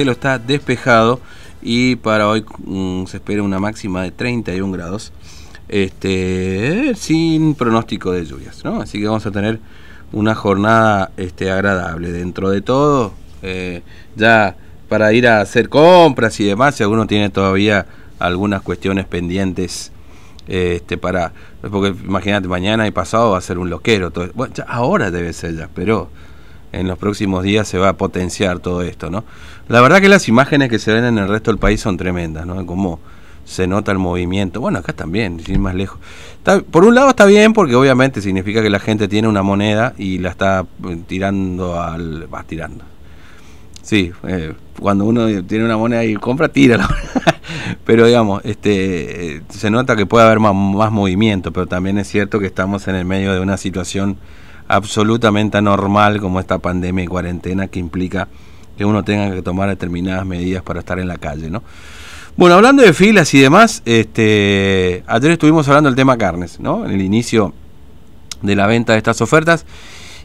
cielo está despejado y para hoy mm, se espera una máxima de 31 grados, este, sin pronóstico de lluvias, ¿no? Así que vamos a tener una jornada este, agradable. Dentro de todo, eh, ya para ir a hacer compras y demás, si alguno tiene todavía algunas cuestiones pendientes este, para, porque imagínate, mañana y pasado va a ser un loquero, todo, bueno, ahora debe ser ya, pero en los próximos días se va a potenciar todo esto, ¿no? La verdad que las imágenes que se ven en el resto del país son tremendas, ¿no? Como se nota el movimiento. Bueno, acá también, sin más lejos. por un lado está bien porque obviamente significa que la gente tiene una moneda y la está eh, tirando al... va tirando. Sí, eh, cuando uno tiene una moneda y compra, tira la Pero digamos, este, eh, se nota que puede haber más, más movimiento, pero también es cierto que estamos en el medio de una situación absolutamente anormal como esta pandemia y cuarentena que implica que uno tenga que tomar determinadas medidas para estar en la calle, ¿no? Bueno, hablando de filas y demás, este, ayer estuvimos hablando del tema carnes, ¿no? En el inicio de la venta de estas ofertas.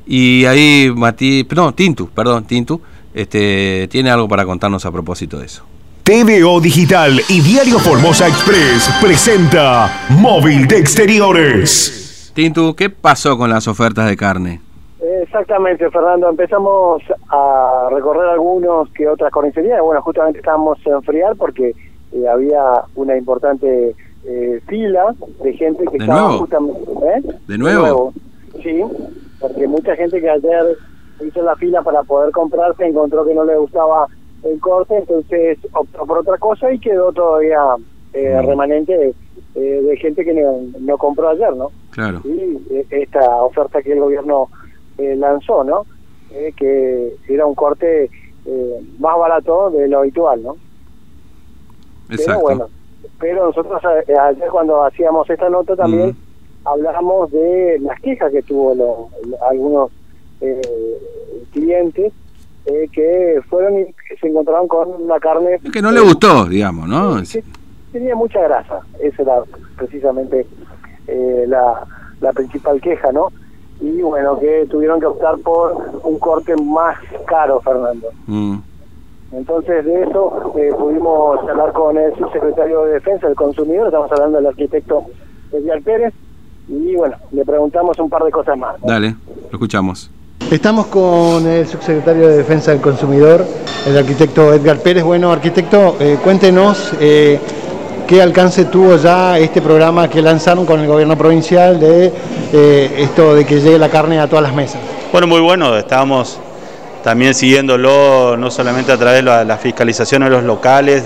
Y ahí Mati, no, Tintu, perdón, Tintu, este, tiene algo para contarnos a propósito de eso. TVO Digital y Diario Formosa Express presenta Móvil de Exteriores. Tintu, ¿qué pasó con las ofertas de carne? Exactamente, Fernando. Empezamos a recorrer algunos que otras carnicerías. Bueno, justamente estábamos en enfriar porque eh, había una importante eh, fila de gente que estaba justamente... ¿eh? ¿De nuevo? Sí, porque mucha gente que ayer hizo la fila para poder comprar se encontró que no le gustaba el corte, entonces optó por otra cosa y quedó todavía eh, remanente de, gente que no, compró ayer, ¿no? Claro. Y esta oferta que el gobierno lanzó, ¿no? que era un corte más barato de lo habitual, ¿no? Pero bueno, pero nosotros eh, ayer cuando hacíamos esta nota también hablamos de las quejas que tuvo algunos eh, clientes eh, que fueron y se encontraron con una carne que no le gustó, digamos, ¿no? tenía mucha grasa, esa era precisamente la, la principal queja, ¿no? Y bueno, que tuvieron que optar por un corte más caro, Fernando. Mm. Entonces de eso eh, pudimos hablar con el subsecretario de Defensa del Consumidor, estamos hablando del arquitecto Edgar Pérez, y bueno, le preguntamos un par de cosas más. Dale, lo escuchamos. Estamos con el subsecretario de Defensa del Consumidor, el arquitecto Edgar Pérez. Bueno, arquitecto, eh, cuéntenos eh, qué alcance tuvo ya este programa que lanzaron con el gobierno provincial de esto de que llegue la carne a todas las mesas. Bueno, muy bueno, estábamos también siguiéndolo no solamente a través de la, fiscalización de los locales,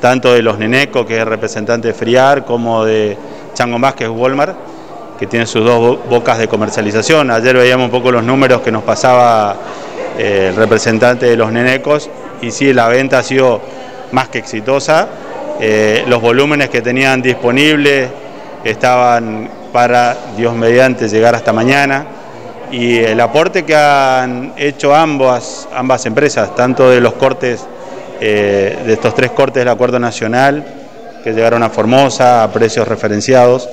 tanto de los Neneco, que es representante de Friar, como de Chango Más, que es Walmart, que tiene sus dos bocas de comercialización. Ayer veíamos un poco los números que nos pasaba eh, el representante de los Nenecos, y sí, la venta ha sido más que exitosa. Eh, los volúmenes que tenían disponibles estaban para, Dios mediante, llegar hasta mañana. Y el aporte que han hecho ambas, ambas empresas, tanto de los cortes, eh, de estos tres cortes del Acuerdo Nacional, que llegaron a Formosa a precios referenciados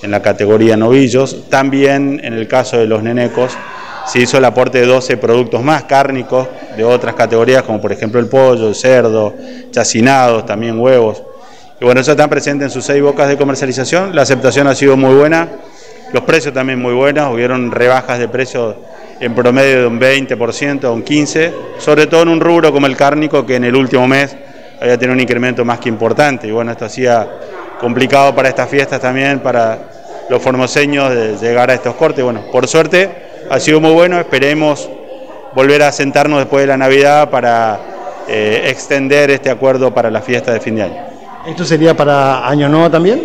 en la categoría novillos, también en el caso de los nenecos se hizo el aporte de 12 productos más cárnicos de otras categorías, como por ejemplo el pollo, el cerdo, chacinados, también huevos. Y bueno, eso está presente en sus seis bocas de comercialización, la aceptación ha sido muy buena. Los precios también muy buenos, hubieron rebajas de precios en promedio de un 20%, un 15%, sobre todo en un rubro como el cárnico que en el último mes había tenido un incremento más que importante. Y bueno, esto hacía complicado para estas fiestas también, para los formoseños de llegar a estos cortes. Bueno, por suerte ha sido muy bueno, esperemos volver a sentarnos después de la Navidad para eh, extender este acuerdo para la fiesta de fin de año. ¿Esto sería para Año Nuevo también?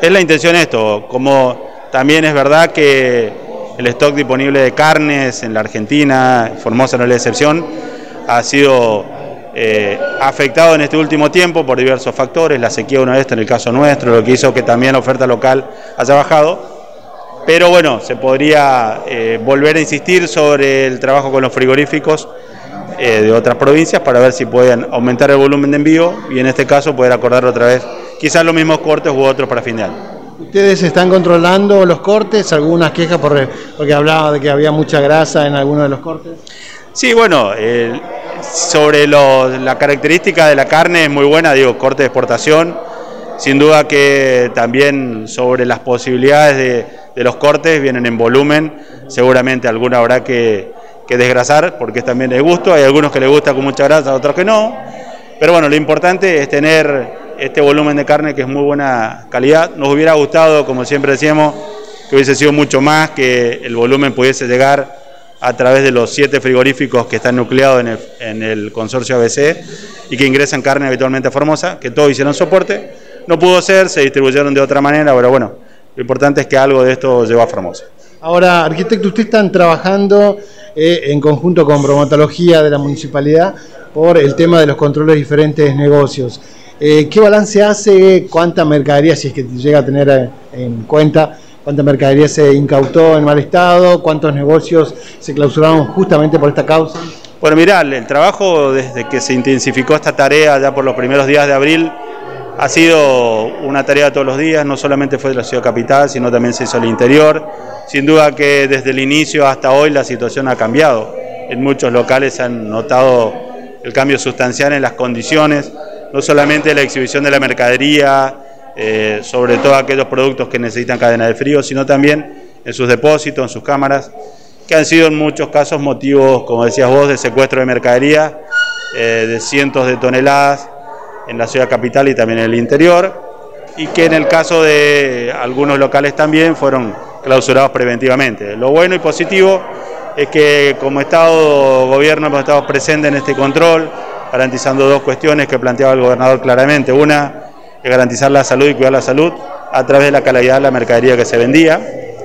Es la intención esto, como también es verdad que el stock disponible de carnes en la Argentina, Formosa no es la excepción, ha sido eh, afectado en este último tiempo por diversos factores, la sequía uno de estos en el caso nuestro, lo que hizo que también la oferta local haya bajado. Pero bueno, se podría eh, volver a insistir sobre el trabajo con los frigoríficos eh, de otras provincias para ver si pueden aumentar el volumen de envío y en este caso poder acordar otra vez quizás los mismos cortes u otros para fin de año. ¿Ustedes están controlando los cortes? ¿Algunas quejas por, porque hablaba de que había mucha grasa en algunos de los cortes? Sí, bueno, sobre la característica de la carne es muy buena, digo, corte de exportación. Sin duda que también sobre las posibilidades de, los cortes vienen en volumen, seguramente alguna habrá que, que desgrasar porque también de gusto, hay algunos que les gusta con mucha grasa, otros que no. Pero bueno, lo importante es tener este volumen de carne que es muy buena calidad. Nos hubiera gustado, como siempre decíamos, que hubiese sido mucho más, que el volumen pudiese llegar a través de los siete frigoríficos que están nucleados en el, consorcio ABC y que ingresan carne habitualmente a Formosa, que todos hicieron soporte. No pudo ser, se distribuyeron de otra manera, pero bueno, lo importante es que algo de esto llegó a Formosa. Ahora, arquitecto, ustedes están trabajando eh, en conjunto con bromatología de la municipalidad por el tema de los controles de diferentes negocios. Eh, ¿Qué balance hace? ¿Cuánta mercadería, si es que llega a tener eh, en cuenta, cuánta mercadería se incautó en mal estado? ¿Cuántos negocios se clausuraron justamente por esta causa? Bueno, mirá, el trabajo desde que se intensificó esta tarea ya por los primeros días de abril ha sido una tarea todos los días, no solamente fue de la ciudad capital, sino también se hizo el interior. Sin duda que desde el inicio hasta hoy la situación ha cambiado. En muchos locales se han notado el cambio sustancial en las condiciones no solamente la exhibición de la mercadería, eh, sobre todo aquellos productos que necesitan cadena de frío, sino también en sus depósitos, en sus cámaras, que han sido en muchos casos motivos, como decías vos, de secuestro de mercadería, eh, de cientos de toneladas en la ciudad capital y también en el interior, y que en el caso de algunos locales también fueron clausurados preventivamente. Lo bueno y positivo es que como Estado, Gobierno, hemos estado presentes en este control, garantizando dos cuestiones que planteaba el gobernador claramente. Una, es garantizar la salud y cuidar la salud a través de la calidad de la mercadería que se vendía.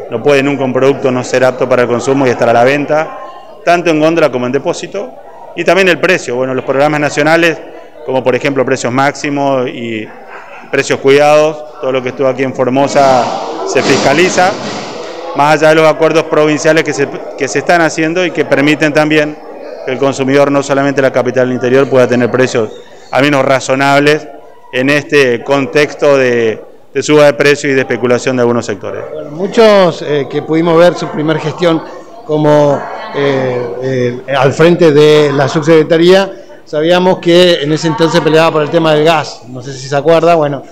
No puede nunca un producto no ser apto para el consumo y estar a la venta, tanto en góndola como en depósito. Y también el precio. Bueno, los programas nacionales, como por ejemplo precios máximos y precios cuidados, todo lo que estuvo aquí en Formosa se fiscaliza, más allá de los acuerdos provinciales que se, que se están haciendo y que permiten también que el consumidor no solamente la capital del interior pueda tener precios al menos razonables en este contexto de, suba de precios y de especulación de algunos sectores. muchos eh, que pudimos ver su primer gestión como eh, eh, al frente de la subsecretaría, sabíamos que en ese entonces peleaba por el tema del gas, no sé si se acuerda, bueno,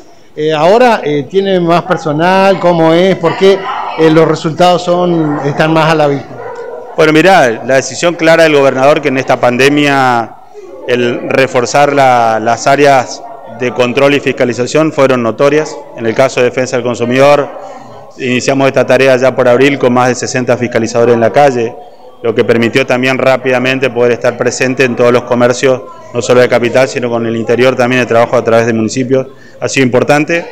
ahora tiene más personal, ¿cómo es? ¿Por qué los resultados son, están más a la vista? Bueno, mirá, la decisión clara del gobernador que en esta pandemia el reforzar las áreas de control y fiscalización fueron notorias. En el caso de defensa del consumidor, iniciamos esta tarea ya por abril con más de 60 fiscalizadores en la calle, lo que permitió también rápidamente poder estar presente en todos los comercios, no solo de capital, sino con el interior también de trabajo a través de municipios. Ha sido importante.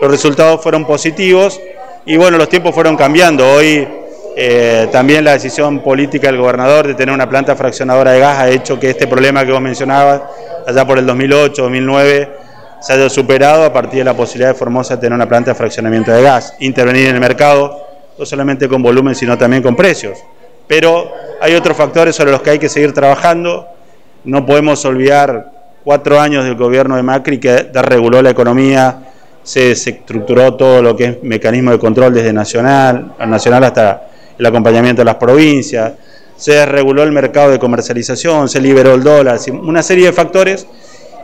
Los resultados fueron positivos y bueno, los tiempos fueron cambiando. Hoy eh, también la decisión política del gobernador de tener una planta fraccionadora de gas ha hecho que este problema que vos mencionabas, allá por el 2008, 2009, se haya superado a partir de la posibilidad de Formosa de tener una planta de fraccionamiento de gas, intervenir en el mercado, no solamente con volumen, sino también con precios. Pero hay otros factores sobre los que hay que seguir trabajando. No podemos olvidar cuatro años del gobierno de Macri que desreguló la economía, se, estructuró todo lo que es mecanismo de control desde nacional, hasta el acompañamiento de las provincias, se reguló el mercado de comercialización, se liberó el dólar, una serie de factores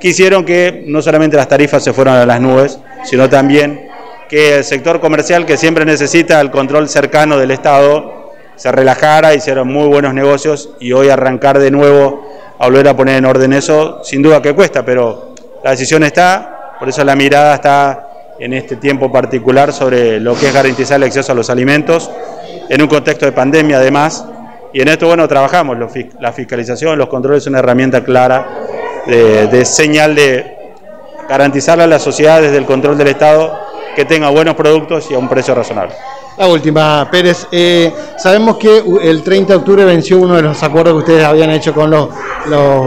que hicieron que no solamente las tarifas se fueran a las nubes, sino también que el sector comercial, que siempre necesita el control cercano del Estado, se relajara, hicieron muy buenos negocios y hoy arrancar de nuevo a volver a poner en orden eso, sin duda que cuesta, pero la decisión está, por eso la mirada está en este tiempo particular sobre lo que es garantizar el acceso a los alimentos en un contexto de pandemia además, y en esto, bueno, trabajamos, la fiscalización, los controles son una herramienta clara de, señal de garantizarle a la sociedad desde el control del Estado que tenga buenos productos y a un precio razonable. La última, Pérez. Eh, sabemos que el 30 de octubre venció uno de los acuerdos que ustedes habían hecho con los,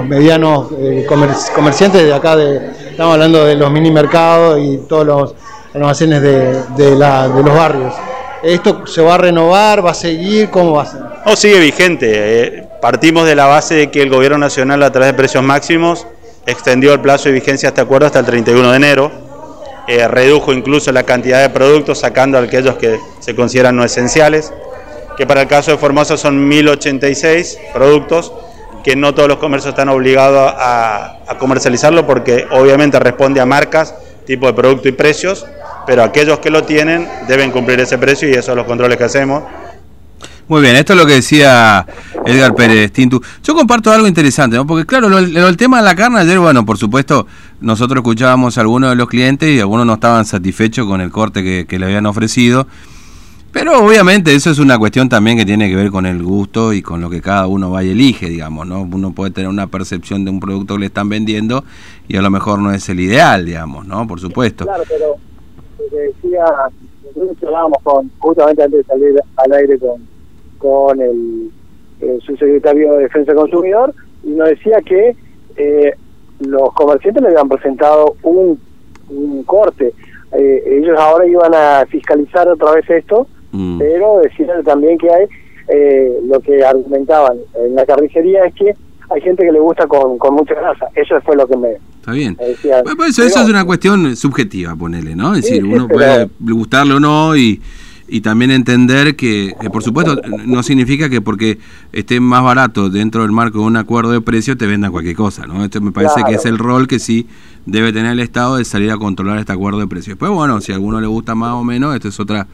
medianos eh, comerciantes de acá, de, estamos hablando de los mini mercados y todos los almacenes de, de los barrios. ¿Esto se va a renovar? ¿Va a seguir? ¿Cómo va a ser? No, sigue vigente. Eh, partimos de la base de que el Gobierno Nacional, a través de precios máximos, extendió el plazo de vigencia de este acuerdo hasta el 31 de enero. Eh, redujo incluso la cantidad de productos, sacando aquellos que se consideran no esenciales, que para el caso de Formosa son 1086 productos, que no todos los comercios están obligados a, a comercializarlo porque obviamente responde a marcas, tipo de producto y precios, pero aquellos que lo tienen deben cumplir ese precio y esos son los controles que hacemos. Muy bien, esto es lo que decía Edgar Pérez Tintu. Yo comparto algo interesante, ¿no? porque claro, el tema de la carne ayer, bueno, por supuesto, nosotros escuchábamos a algunos de los clientes y algunos no estaban satisfechos con el corte que, que le habían ofrecido. Pero obviamente eso es una cuestión también que tiene que ver con el gusto y con lo que cada uno vaya elige, digamos, ¿no? Uno puede tener una percepción de un producto que le están vendiendo y a lo mejor no es el ideal, digamos, ¿no? Por supuesto. Claro, pero lo decía, nosotros hablábamos con, justamente antes de salir al aire con, con el, subsecretario de Defensa del Consumidor y nos decía que eh, los comerciantes le habían presentado un, un corte. Eh, ellos ahora iban a fiscalizar otra vez esto Mm. Pero decirle también que hay, eh, lo que argumentaban en la carnicería es que hay gente que le gusta con, con mucha grasa. Eso fue lo que me. Está bien. eso, es una cuestión subjetiva, ponele, ¿no? Es decir, uno puede gustarle o no y, y también entender que, por supuesto, no significa que porque esté más barato dentro del marco de un acuerdo de precio te vendan cualquier cosa, ¿no? Esto me parece que es el rol que sí debe tener el Estado de salir a controlar este acuerdo de precio. Después, bueno, si a alguno le gusta más o menos, esto es otra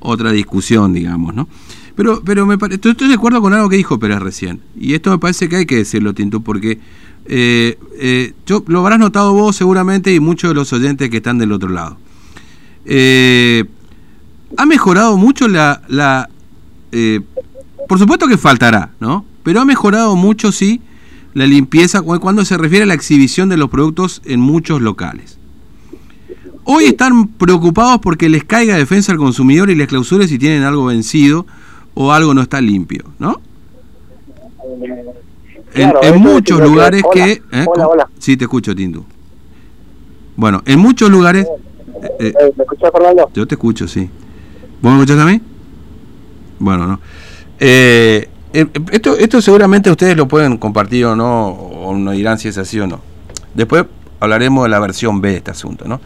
otra discusión, digamos, ¿no? Pero, pero me estoy, de acuerdo con algo que dijo Pérez recién. Y esto me parece que hay que decirlo, Tinto, porque eh, eh, yo, lo habrás notado vos seguramente y muchos de los oyentes que están del otro lado. Eh, ha mejorado mucho la... la por supuesto que faltará, ¿no? Pero ha mejorado mucho, sí, la limpieza cuando se refiere a la exhibición de los productos en muchos locales. Hoy están preocupados porque les caiga defensa al consumidor y les clausure si tienen algo vencido o algo no está limpio, ¿no? en, muchos lugares que... ¿eh? Hola, hola. Sí, te escucho, Tindu. Bueno, en muchos lugares... Eh, eh, ¿Me escuchas, Fernando? Yo te escucho, sí. ¿Vos me escuchás a mí? Bueno, no. esto, esto seguramente ustedes lo pueden compartir o no, o no dirán si es así o no. Después hablaremos de la versión B de este asunto, ¿no?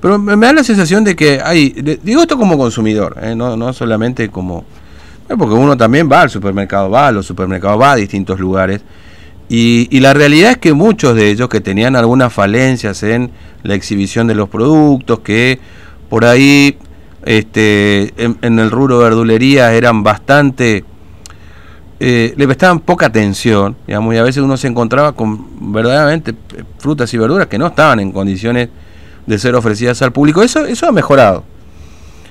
Pero me, da la sensación de que hay, digo esto como consumidor, ¿eh? no, no solamente como... porque uno también va al supermercado, va a los supermercados, va a distintos lugares. Y, la realidad es que muchos de ellos que tenían algunas falencias en la exhibición de los productos, que por ahí este, en, el rubro verdulería eran bastante... Eh, le prestaban poca atención, digamos, y a veces uno se encontraba con verdaderamente frutas y verduras que no estaban en condiciones de ser ofrecidas al público. Eso, eso ha mejorado.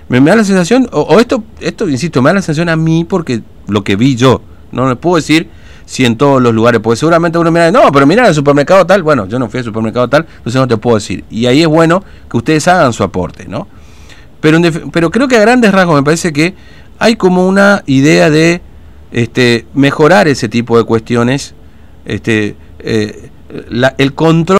Me, da la sensación, o, esto, esto, insisto, me da la sensación a mí porque lo que vi yo, no le puedo decir si en todos los lugares, porque seguramente uno mira, no, pero mira el supermercado tal, bueno, yo no fui al supermercado tal, entonces no te puedo decir. Y ahí es bueno que ustedes hagan su aporte, ¿no? Pero, pero creo que a grandes rasgos me parece que hay como una idea de este, mejorar ese tipo de cuestiones, este, eh, el control